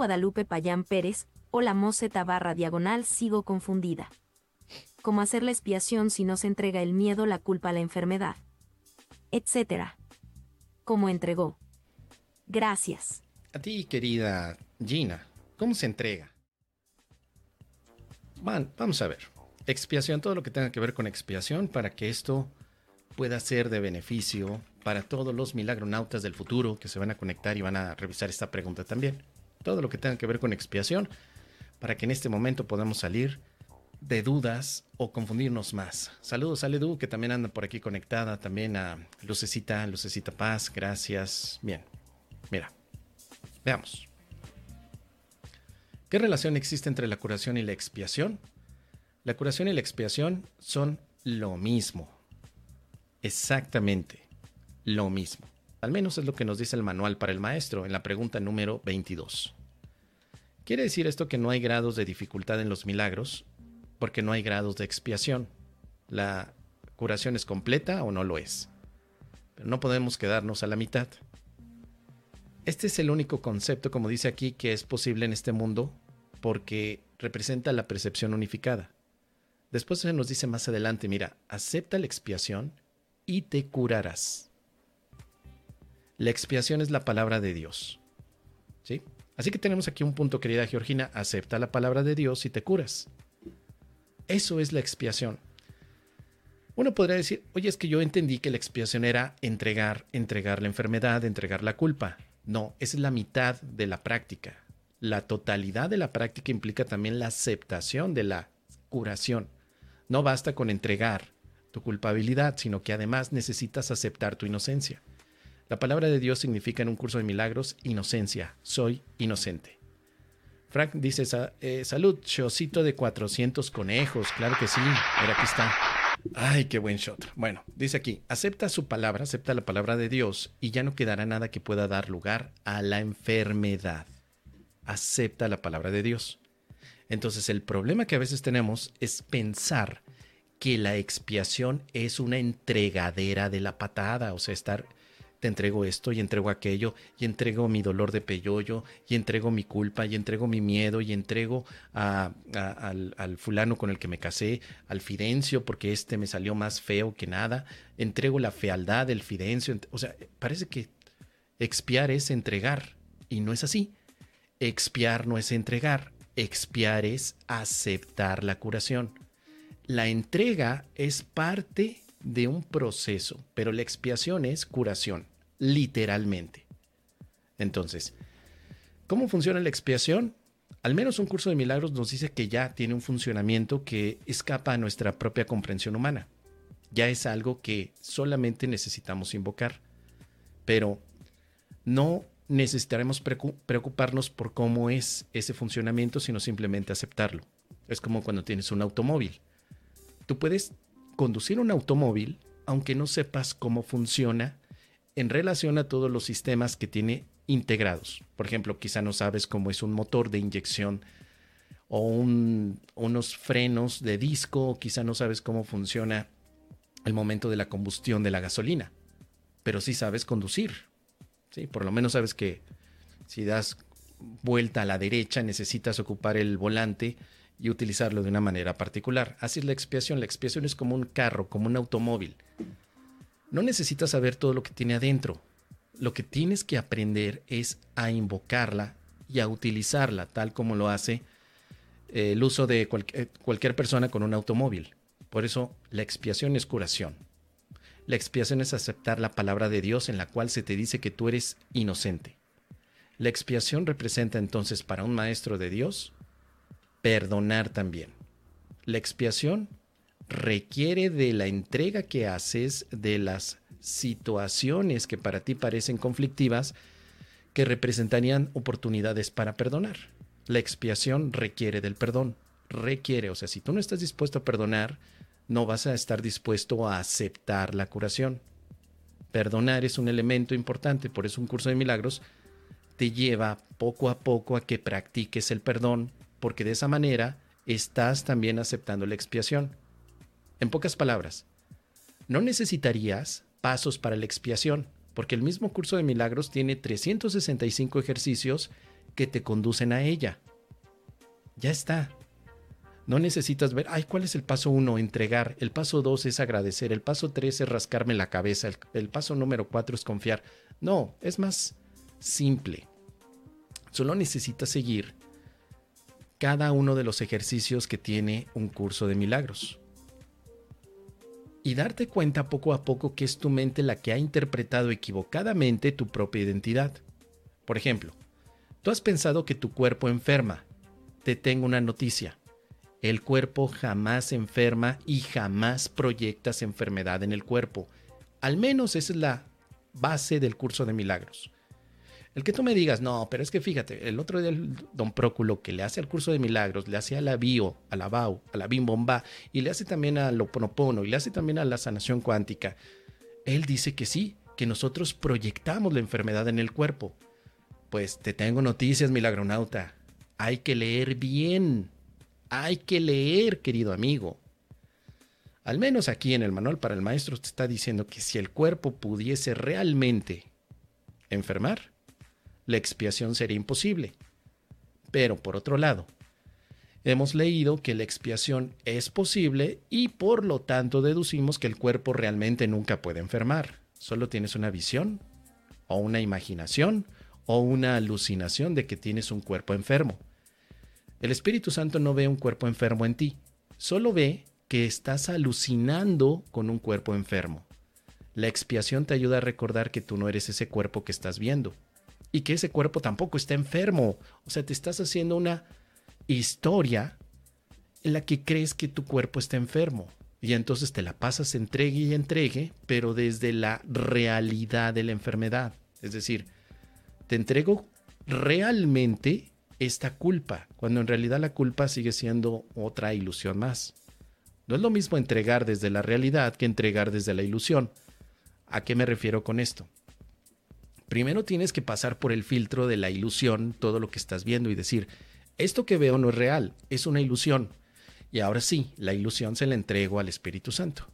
Guadalupe Payán Pérez, o la moseta barra diagonal sigo confundida. ¿Cómo hacer la expiación si no se entrega el miedo, la culpa, la enfermedad? Etcétera. ¿Cómo entregó? Gracias. A ti, querida Gina, ¿cómo se entrega? vamos a ver. Expiación, todo lo que tenga que ver con expiación para que esto pueda ser de beneficio para todos los milagronautas del futuro que se van a conectar y van a revisar esta pregunta también. Todo lo que tenga que ver con expiación para que en este momento podamos salir de dudas o confundirnos más. Saludos a Ledu, que también anda por aquí conectada, también a Lucecita, Lucecita Paz, gracias. Bien, mira, veamos. ¿Qué relación existe entre la curación y la expiación? La curación y la expiación son lo mismo. Exactamente lo mismo. Al menos es lo que nos dice el manual para el maestro en la pregunta número 22. ¿Quiere decir esto que no hay grados de dificultad en los milagros? Porque no hay grados de expiación. La curación es completa o no lo es. Pero no podemos quedarnos a la mitad. Este es el único concepto, como dice aquí, que es posible en este mundo porque representa la percepción unificada. Después se nos dice más adelante, mira, acepta la expiación y te curarás. La expiación es la palabra de Dios. ¿Sí? Así que tenemos aquí un punto, querida Georgina, acepta la palabra de Dios y te curas. Eso es la expiación. Uno podría decir, oye, es que yo entendí que la expiación era entregar, entregar la enfermedad, entregar la culpa. No, esa es la mitad de la práctica. La totalidad de la práctica implica también la aceptación de la curación. No basta con entregar tu culpabilidad, sino que además necesitas aceptar tu inocencia. La palabra de Dios significa en un curso de milagros inocencia, soy inocente. Frank dice, eh, salud, showcito de 400 conejos, claro que sí, mira aquí está. Ay, qué buen shot. Bueno, dice aquí, acepta su palabra, acepta la palabra de Dios y ya no quedará nada que pueda dar lugar a la enfermedad. Acepta la palabra de Dios. Entonces el problema que a veces tenemos es pensar que la expiación es una entregadera de la patada, o sea, estar te entrego esto y entrego aquello y entrego mi dolor de peyoyo y entrego mi culpa y entrego mi miedo y entrego al, al, fulano con el que me casé, al Fidencio porque este me salió más feo que nada, entrego la fealdad del Fidencio, o sea, parece que expiar es entregar y no es así. Expiar no es entregar, expiar es aceptar la curación. La entrega es parte de un proceso, pero la expiación es curación, literalmente. Entonces, ¿cómo funciona la expiación? Al menos un curso de milagros nos dice que ya tiene un funcionamiento que escapa a nuestra propia comprensión humana. Ya es algo que solamente necesitamos invocar. Pero no necesitaremos preocuparnos por cómo es ese funcionamiento, sino simplemente aceptarlo. Es como cuando tienes un automóvil. Tú puedes conducir un automóvil aunque no sepas cómo funciona en relación a todos los sistemas que tiene integrados. Por ejemplo, quizá no sabes cómo es un motor de inyección o unos frenos de disco, quizá no sabes cómo funciona el momento de la combustión de la gasolina, pero sí sabes conducir. ¿sí? Por lo menos sabes que si das vuelta a la derecha necesitas ocupar el volante y utilizarlo de una manera particular. Así es la expiación. La expiación es como un carro, como un automóvil. No necesitas saber todo lo que tiene adentro. Lo que tienes que aprender es a invocarla y a utilizarla, tal como lo hace eh, el uso de eh, cualquier persona con un automóvil. Por eso la expiación es curación. La expiación es aceptar la palabra de Dios en la cual se te dice que tú eres inocente. La expiación representa entonces para un maestro de Dios perdonar también. La expiación requiere de la entrega que haces de las situaciones que para ti parecen conflictivas que representarían oportunidades para perdonar. La expiación requiere del perdón, requiere, o sea, si tú no estás dispuesto a perdonar, no vas a estar dispuesto a aceptar la curación. Perdonar es un elemento importante, por eso un curso de milagros te lleva poco a poco a que practiques el perdón, porque de esa manera estás también aceptando la expiación. En pocas palabras, no necesitarías pasos para la expiación, porque el mismo curso de milagros tiene 365 ejercicios que te conducen a ella. Ya está. No necesitas ver, ay, ¿cuál es el paso uno? Entregar. El paso dos es agradecer. El paso tres es rascarme la cabeza. El, el paso número cuatro es confiar. No, es más simple. Solo necesitas seguir cada uno de los ejercicios que tiene un curso de milagros. Y darte cuenta poco a poco que es tu mente la que ha interpretado equivocadamente tu propia identidad. Por ejemplo, tú has pensado que tu cuerpo enferma. Te tengo una noticia. El cuerpo jamás enferma y jamás proyectas enfermedad en el cuerpo. Al menos es la base del curso de milagros. El que tú me digas, no, pero es que fíjate, el otro día el don Próculo que le hace al curso de milagros, le hace a la bio, a la BAU, a la BIM-BOMBA, y le hace también a lo Ponopono, y le hace también a la sanación cuántica. Él dice que sí, que nosotros proyectamos la enfermedad en el cuerpo. Pues te tengo noticias, milagronauta. Hay que leer bien. Hay que leer, querido amigo. Al menos aquí en el manual para el maestro te está diciendo que si el cuerpo pudiese realmente enfermar, la expiación sería imposible. Pero por otro lado, hemos leído que la expiación es posible y por lo tanto deducimos que el cuerpo realmente nunca puede enfermar. Solo tienes una visión o una imaginación o una alucinación de que tienes un cuerpo enfermo. El Espíritu Santo no ve un cuerpo enfermo en ti, solo ve que estás alucinando con un cuerpo enfermo. La expiación te ayuda a recordar que tú no eres ese cuerpo que estás viendo y que ese cuerpo tampoco está enfermo. O sea, te estás haciendo una historia en la que crees que tu cuerpo está enfermo. Y entonces te la pasas entregue y entregue, pero desde la realidad de la enfermedad. Es decir, te entrego realmente esta culpa, cuando en realidad la culpa sigue siendo otra ilusión más. No es lo mismo entregar desde la realidad que entregar desde la ilusión. ¿A qué me refiero con esto? Primero tienes que pasar por el filtro de la ilusión, todo lo que estás viendo y decir, esto que veo no es real, es una ilusión. Y ahora sí, la ilusión se la entrego al Espíritu Santo.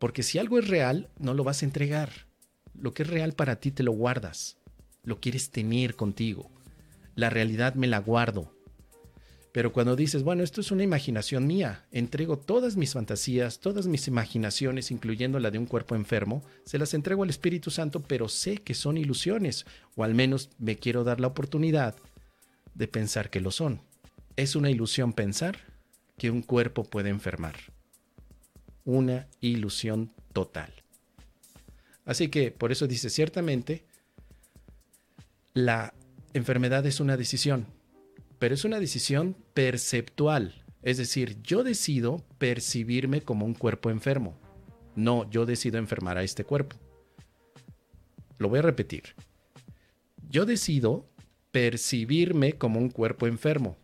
Porque si algo es real, no lo vas a entregar. Lo que es real para ti te lo guardas. Lo quieres tener contigo. La realidad me la guardo. Pero cuando dices, bueno, esto es una imaginación mía, entrego todas mis fantasías, todas mis imaginaciones, incluyendo la de un cuerpo enfermo, se las entrego al Espíritu Santo, pero sé que son ilusiones, o al menos me quiero dar la oportunidad de pensar que lo son. Es una ilusión pensar que un cuerpo puede enfermar. Una ilusión total. Así que por eso dice ciertamente, la enfermedad es una decisión pero es una decisión perceptual. Es decir, yo decido percibirme como un cuerpo enfermo. No, yo decido enfermar a este cuerpo. Lo voy a repetir. Yo decido percibirme como un cuerpo enfermo.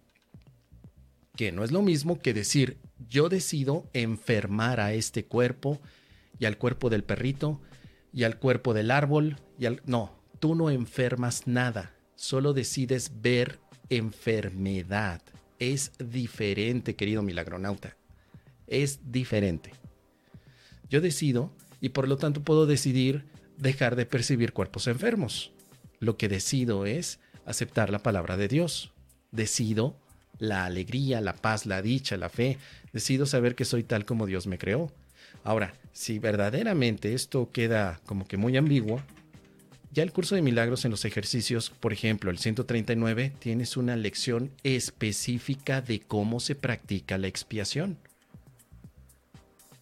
Que no es lo mismo que decir, yo decido enfermar a este cuerpo y al cuerpo del perrito y al cuerpo del árbol y al... No, tú no enfermas nada, solo decides ver enfermedad. Es diferente, querido milagronauta. Es diferente. Yo decido y por lo tanto puedo decidir dejar de percibir cuerpos enfermos. Lo que decido es aceptar la palabra de Dios. Decido la alegría, la paz, la dicha, la fe. Decido saber que soy tal como Dios me creó. Ahora, si verdaderamente esto queda como que muy ambiguo, ya el curso de milagros en los ejercicios, por ejemplo, el 139, tienes una lección específica de cómo se practica la expiación.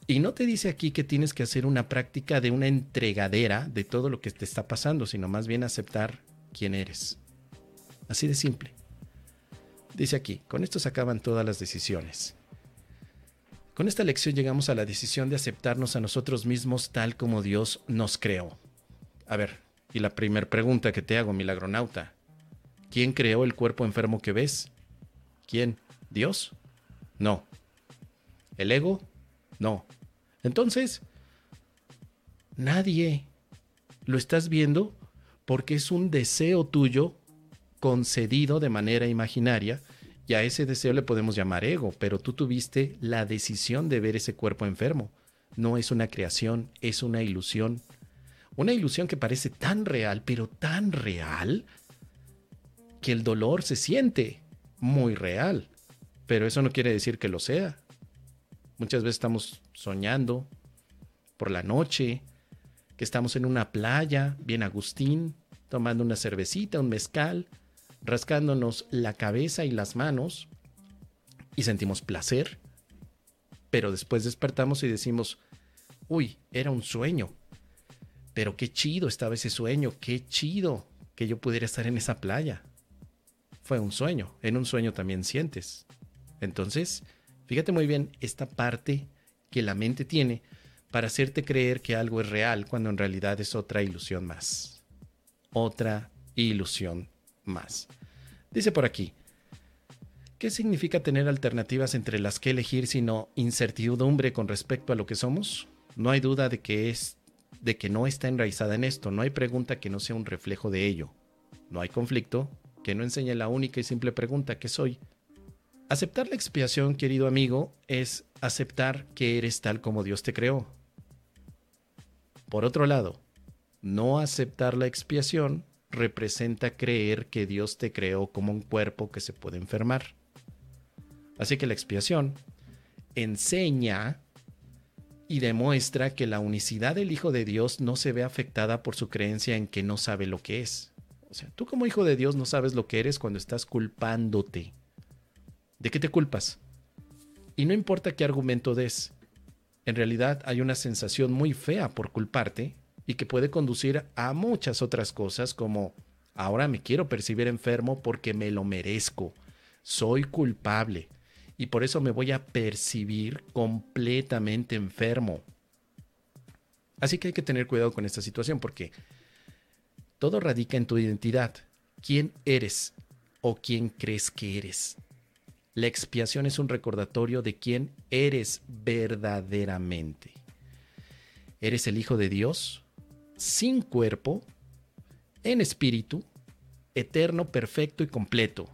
Y no te dice aquí que tienes que hacer una práctica de una entregadera de todo lo que te está pasando, sino más bien aceptar quién eres. Así de simple. Dice aquí, con esto se acaban todas las decisiones. Con esta lección llegamos a la decisión de aceptarnos a nosotros mismos tal como Dios nos creó. A ver, y la primera pregunta que te hago, milagronauta, ¿quién creó el cuerpo enfermo que ves? ¿Quién? ¿Dios? No. ¿El ego? No. Entonces, nadie. Lo estás viendo porque es un deseo tuyo concedido de manera imaginaria y a ese deseo le podemos llamar ego, pero tú tuviste la decisión de ver ese cuerpo enfermo. No es una creación, es una ilusión una ilusión que parece tan real, pero tan real, que el dolor se siente muy real, pero eso no quiere decir que lo sea. Muchas veces estamos soñando por la noche, que estamos en una playa, bien Agustín, tomando una cervecita, un mezcal, rascándonos la cabeza y las manos y sentimos placer, pero después despertamos y decimos, uy, era un sueño, pero qué chido estaba ese sueño, qué chido que yo pudiera estar en esa playa. Fue un sueño, en un sueño también sientes. Entonces, fíjate muy bien esta parte que la mente tiene para hacerte creer que algo es real cuando en realidad es otra ilusión más. Otra ilusión más. Dice por aquí, ¿qué significa tener alternativas entre las que elegir sino incertidumbre con respecto a lo que somos? No hay duda de que es de que no está enraizada en esto, no hay pregunta que no sea un reflejo de ello. No hay conflicto que no enseñe la única y simple pregunta que soy. Aceptar la expiación, querido amigo, es aceptar que eres tal como Dios te creó. Por otro lado, no aceptar la expiación representa creer que Dios te creó como un cuerpo que se puede enfermar. Así que la expiación enseña y demuestra que la unicidad del Hijo de Dios no se ve afectada por su creencia en que no sabe lo que es. O sea, tú como hijo de Dios no sabes lo que eres cuando estás culpándote. ¿De qué te culpas? Y no importa qué argumento des. En realidad hay una sensación muy fea por culparte y que puede conducir a muchas otras cosas como ahora me quiero percibir enfermo porque me lo merezco. Soy culpable y por eso me voy a percibir completamente enfermo. Así que hay que tener cuidado con esta situación porque todo radica en tu identidad. ¿Quién eres o quién crees que eres? La expiación es un recordatorio de quién eres verdaderamente. ¿Eres el Hijo de Dios? Sin cuerpo, en espíritu, eterno, perfecto y completo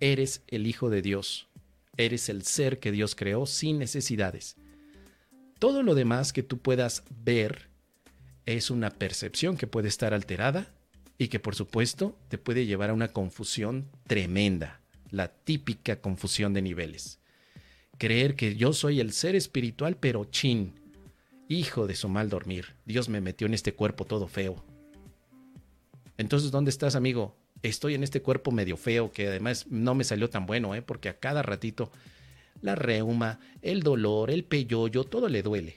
eres el Hijo de Dios, eres el ser que Dios creó sin necesidades. Todo lo demás que tú puedas ver es una percepción que puede estar alterada y que por supuesto te puede llevar a una confusión tremenda, la típica confusión de niveles. Creer que yo soy el ser espiritual pero chin, hijo de su mal dormir, Dios me metió en este cuerpo todo feo. Entonces, ¿dónde estás, amigo? Estoy en este cuerpo medio feo que además no me salió tan bueno, ¿eh? porque a cada ratito la reuma, el dolor, el peyoyo, todo le duele.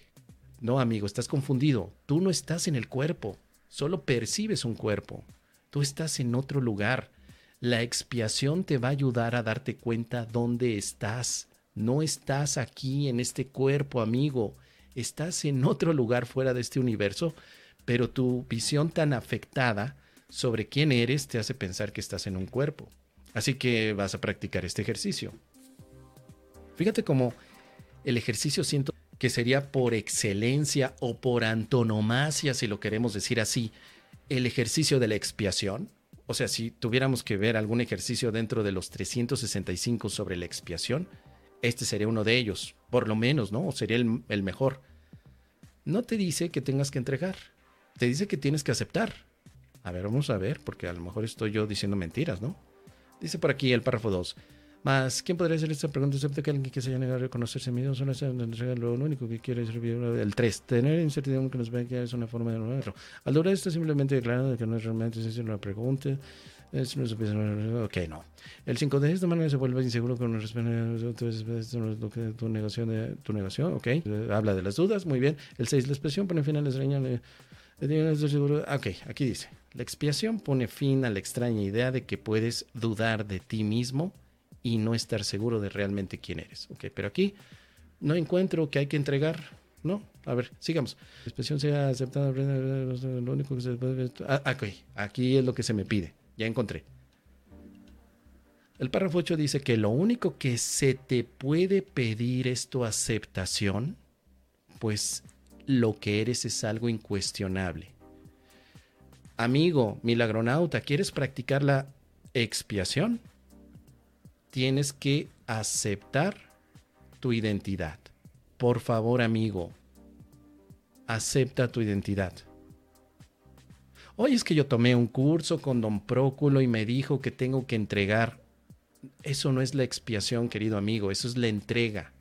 No, amigo, estás confundido. Tú no estás en el cuerpo, solo percibes un cuerpo. Tú estás en otro lugar. La expiación te va a ayudar a darte cuenta dónde estás. No estás aquí en este cuerpo, amigo. Estás en otro lugar fuera de este universo, pero tu visión tan afectada sobre quién eres te hace pensar que estás en un cuerpo. Así que vas a practicar este ejercicio. Fíjate cómo el ejercicio siento que sería por excelencia o por antonomasia, si lo queremos decir así, el ejercicio de la expiación. O sea, si tuviéramos que ver algún ejercicio dentro de los 365 sobre la expiación, este sería uno de ellos, por lo menos, ¿no? Sería el, el mejor. No te dice que tengas que entregar, te dice que tienes que aceptar. A ver, vamos a ver, porque a lo mejor estoy yo diciendo mentiras, ¿no? Dice por aquí el párrafo 2. Más, ¿quién podría hacer esta pregunta excepto que alguien que se haya negado a reconocerse mismo? Solo es lo único que quiere es el 3. Tener incertidumbre que nos ve que es una forma de nuestro. Al durar esto simplemente declarando que no es realmente es una pregunta. Es no ok, no. El 5 de esta manera se vuelve inseguro con respecto a tu negación. tu negación, ok. Habla de las dudas, muy bien. El 6, la expresión pone fin a la extraña. Ok, aquí dice. La expiación pone fin a la extraña idea de que puedes dudar de ti mismo y no estar seguro de realmente quién eres. Ok, pero aquí no encuentro que hay que entregar. No, a ver, sigamos. La expiación sea aceptada. Lo único que se puede. Ah, ok, aquí es lo que se me pide. Ya encontré. El párrafo 8 dice que lo único que se te puede pedir es tu aceptación, pues lo que eres es algo incuestionable. Amigo, milagronauta, ¿quieres practicar la expiación? Tienes que aceptar tu identidad. Por favor, amigo, acepta tu identidad. Oye, es que yo tomé un curso con don Próculo y me dijo que tengo que entregar. Eso no es la expiación, querido amigo, eso es la entrega,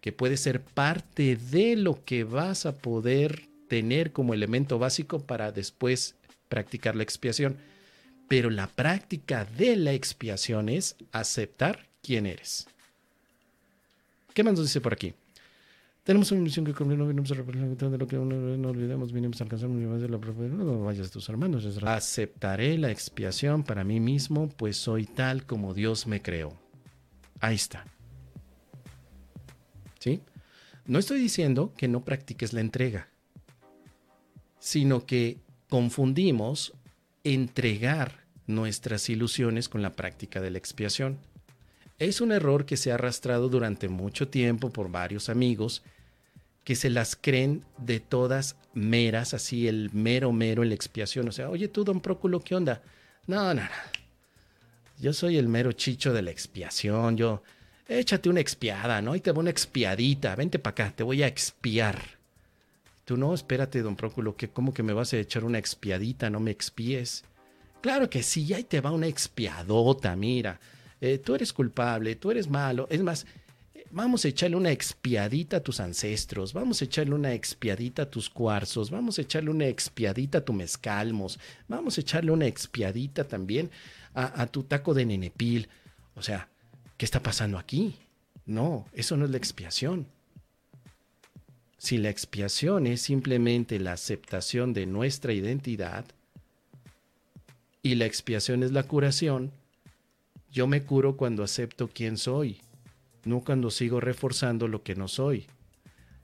que puede ser parte de lo que vas a poder tener como elemento básico para después practicar la expiación. Pero la práctica de la expiación es aceptar quién eres. ¿Qué más nos dice por aquí? Tenemos una misión que cumplir, no vinimos a representar de lo que no olvidemos, vinimos a alcanzar un de la. No vayas tus hermanos. Aceptaré la expiación para mí mismo, pues soy tal como Dios me creó. Ahí está. ¿Sí? No estoy diciendo que no practiques la entrega, sino que confundimos entregar nuestras ilusiones con la práctica de la expiación. Es un error que se ha arrastrado durante mucho tiempo por varios amigos que se las creen de todas meras, así el mero mero en la expiación. O sea, oye tú, don Próculo, ¿qué onda? No, no, no. Yo soy el mero chicho de la expiación. Yo, échate una expiada, ¿no? Y te voy una expiadita. Vente para acá, te voy a expiar. No, espérate, don Próculo, que como que me vas a echar una expiadita, no me expíes. Claro que sí, ahí te va una expiadota, mira. Eh, tú eres culpable, tú eres malo. Es más, vamos a echarle una expiadita a tus ancestros, vamos a echarle una expiadita a tus cuarzos, vamos a echarle una expiadita a tu mezcalmos, vamos a echarle una expiadita también a, a tu taco de nenepil. O sea, ¿qué está pasando aquí? No, eso no es la expiación. Si la expiación es simplemente la aceptación de nuestra identidad y la expiación es la curación, yo me curo cuando acepto quién soy, no cuando sigo reforzando lo que no soy.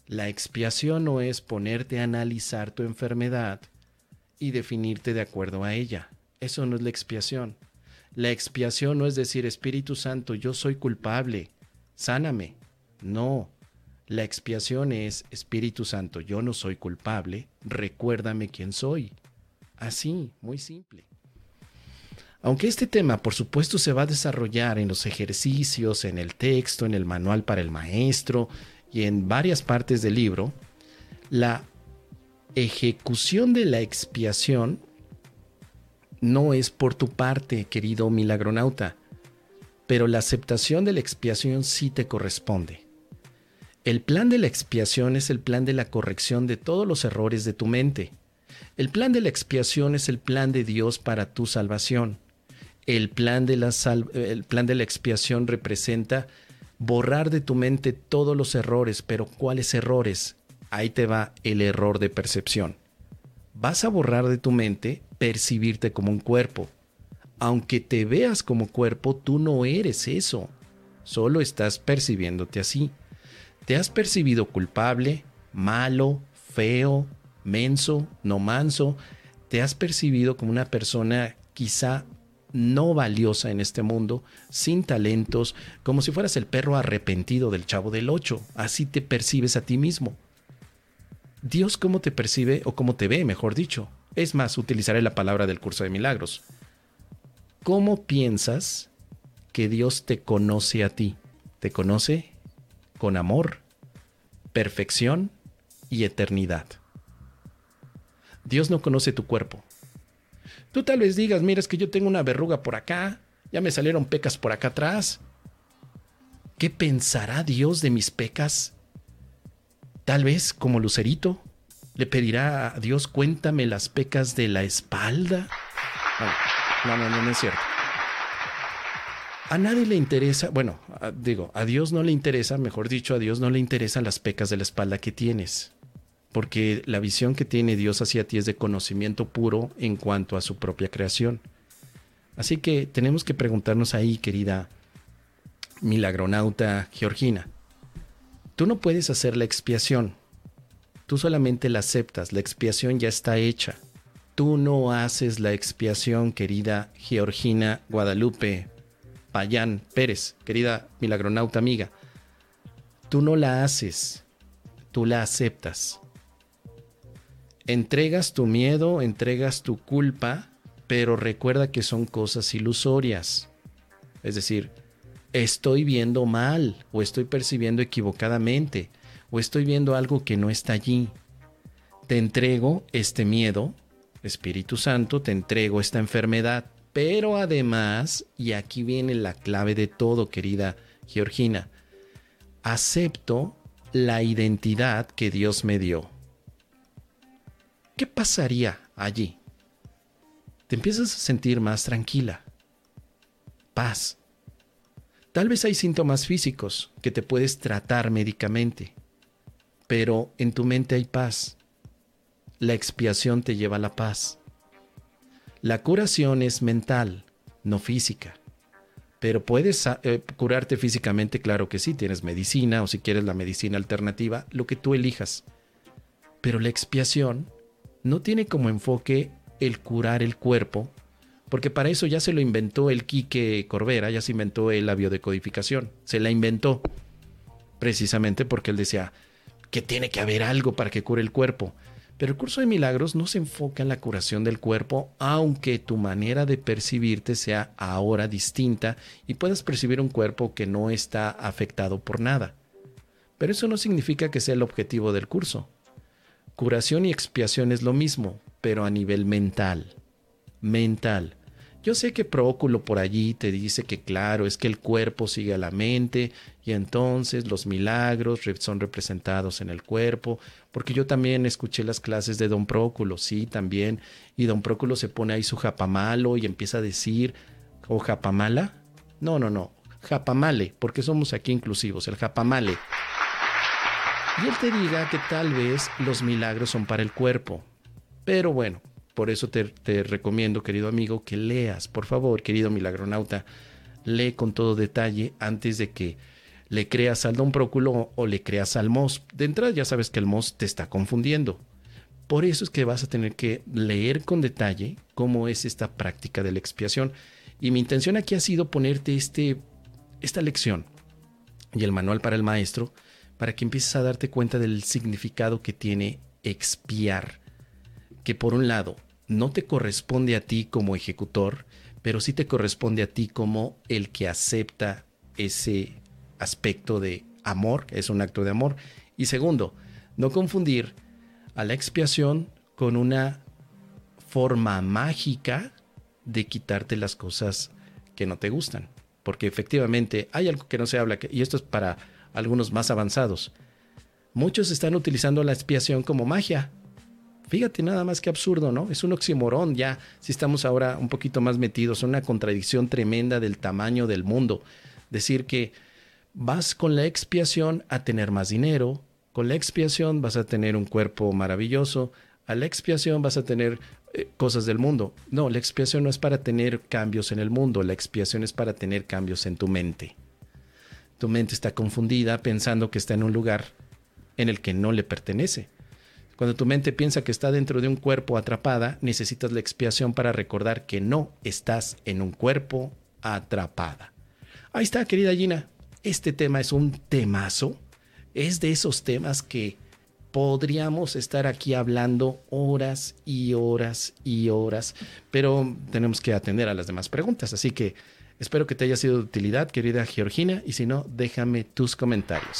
La expiación no es ponerte a analizar tu enfermedad y definirte de acuerdo a ella. Eso no es la expiación. La expiación no es decir, Espíritu Santo, yo soy culpable, sáname. No. La expiación es, Espíritu Santo, yo no soy culpable, recuérdame quién soy. Así, muy simple. Aunque este tema, por supuesto, se va a desarrollar en los ejercicios, en el texto, en el manual para el maestro y en varias partes del libro, la ejecución de la expiación no es por tu parte, querido milagronauta, pero la aceptación de la expiación sí te corresponde. El plan de la expiación es el plan de la corrección de todos los errores de tu mente. El plan de la expiación es el plan de Dios para tu salvación. El plan, de la expiación representa borrar de tu mente todos los errores, pero ¿cuáles errores? Ahí te va el error de percepción. Vas a borrar de tu mente percibirte como un cuerpo. Aunque te veas como cuerpo, tú no eres eso. Solo estás percibiéndote así. Te has percibido culpable, malo, feo, menso, no manso. Te has percibido como una persona quizá no valiosa en este mundo, sin talentos, como si fueras el perro arrepentido del chavo del ocho. Así te percibes a ti mismo. Dios cómo te percibe o cómo te ve, mejor dicho. Es más, utilizaré la palabra del curso de milagros. ¿Cómo piensas que Dios te conoce a ti? Te conoce con amor, perfección y eternidad. Dios no conoce tu cuerpo, Tú tal vez digas, mira, es que yo tengo una verruga por acá, ya me salieron pecas por acá atrás. ¿Qué pensará Dios de mis pecas? Tal vez, como Lucerito, le pedirá a Dios, cuéntame las pecas de la espalda. No, no, no, no es cierto. A nadie le interesa, bueno, digo, a Dios no le interesa, mejor dicho, a Dios no le interesan las pecas de la espalda que tienes porque la visión que tiene Dios hacia ti es de conocimiento puro en cuanto a su propia creación. Así que tenemos que preguntarnos ahí, querida milagronauta Georgina, tú no puedes hacer la expiación, tú solamente la aceptas, la expiación ya está hecha. Tú no haces la expiación, querida Georgina Guadalupe Payán Pérez, querida milagronauta amiga. Tú no la haces, tú la aceptas. Entregas tu miedo, entregas tu culpa, pero recuerda que son cosas ilusorias. Es decir, estoy viendo mal o estoy percibiendo equivocadamente o estoy viendo algo que no está allí. Te entrego este miedo, Espíritu Santo, te entrego esta enfermedad, pero además, y aquí viene la clave de todo, querida Georgina, acepto la identidad que Dios me dio. ¿Qué pasaría allí? Te empiezas a sentir más tranquila, paz. Tal vez hay síntomas físicos que te puedes tratar médicamente, pero en tu mente hay paz. La expiación te lleva a la paz. La curación es mental, no física. Pero puedes eh, curarte físicamente, claro que sí, tienes medicina o si quieres la medicina alternativa, lo que tú elijas. Pero la expiación no tiene como enfoque el curar el cuerpo, porque para eso ya se lo inventó el Quique Corbera, ya se inventó la biodecodificación, se la inventó precisamente porque él decía que tiene que haber algo para que cure el cuerpo. Pero el curso de milagros no se enfoca en la curación del cuerpo, aunque tu manera de percibirte sea ahora distinta y puedas percibir un cuerpo que no está afectado por nada. Pero eso no significa que sea el objetivo del curso. Curación y expiación es lo mismo, pero a nivel mental. Mental. Yo sé que Próculo por allí te dice que claro, es que el cuerpo sigue a la mente y entonces los milagros son representados en el cuerpo, porque yo también escuché las clases de Don Próculo, sí, también, y Don Próculo se pone ahí su japamalo y empieza a decir, ¿o japamala? No, no, no, japamale, porque somos aquí inclusivos, el japamale. Y él te diga que tal vez los milagros son para el cuerpo, pero bueno, por eso te, recomiendo, querido amigo, que leas, por favor, querido milagronauta, lee con todo detalle antes de que le creas al don Próculo o le creas al MOS. De entrada ya sabes que el MOS te está confundiendo. Por eso es que vas a tener que leer con detalle cómo es esta práctica de la expiación. Y mi intención aquí ha sido ponerte este, esta lección y el manual para el maestro para que empieces a darte cuenta del significado que tiene expiar. Que por un lado no te corresponde a ti como ejecutor, pero sí te corresponde a ti como el que acepta ese aspecto de amor, es un acto de amor. Y segundo, no confundir a la expiación con una forma mágica de quitarte las cosas que no te gustan. Porque efectivamente hay algo que no se habla, y esto es para algunos más avanzados. Muchos están utilizando la expiación como magia. Fíjate nada más que absurdo, ¿no? Es un oximorón ya, si estamos ahora un poquito más metidos, una contradicción tremenda del tamaño del mundo. Decir que vas con la expiación a tener más dinero, con la expiación vas a tener un cuerpo maravilloso, a la expiación vas a tener eh, cosas del mundo. No, la expiación no es para tener cambios en el mundo, la expiación es para tener cambios en tu mente. Tu mente está confundida pensando que está en un lugar en el que no le pertenece. Cuando tu mente piensa que está dentro de un cuerpo atrapada, necesitas la expiación para recordar que no estás en un cuerpo atrapada. Ahí está, querida Gina. Este tema es un temazo. Es de esos temas que podríamos estar aquí hablando horas y horas y horas, pero tenemos que atender a las demás preguntas. Así que espero que te haya sido de utilidad, querida Georgina, y si no, déjame tus comentarios.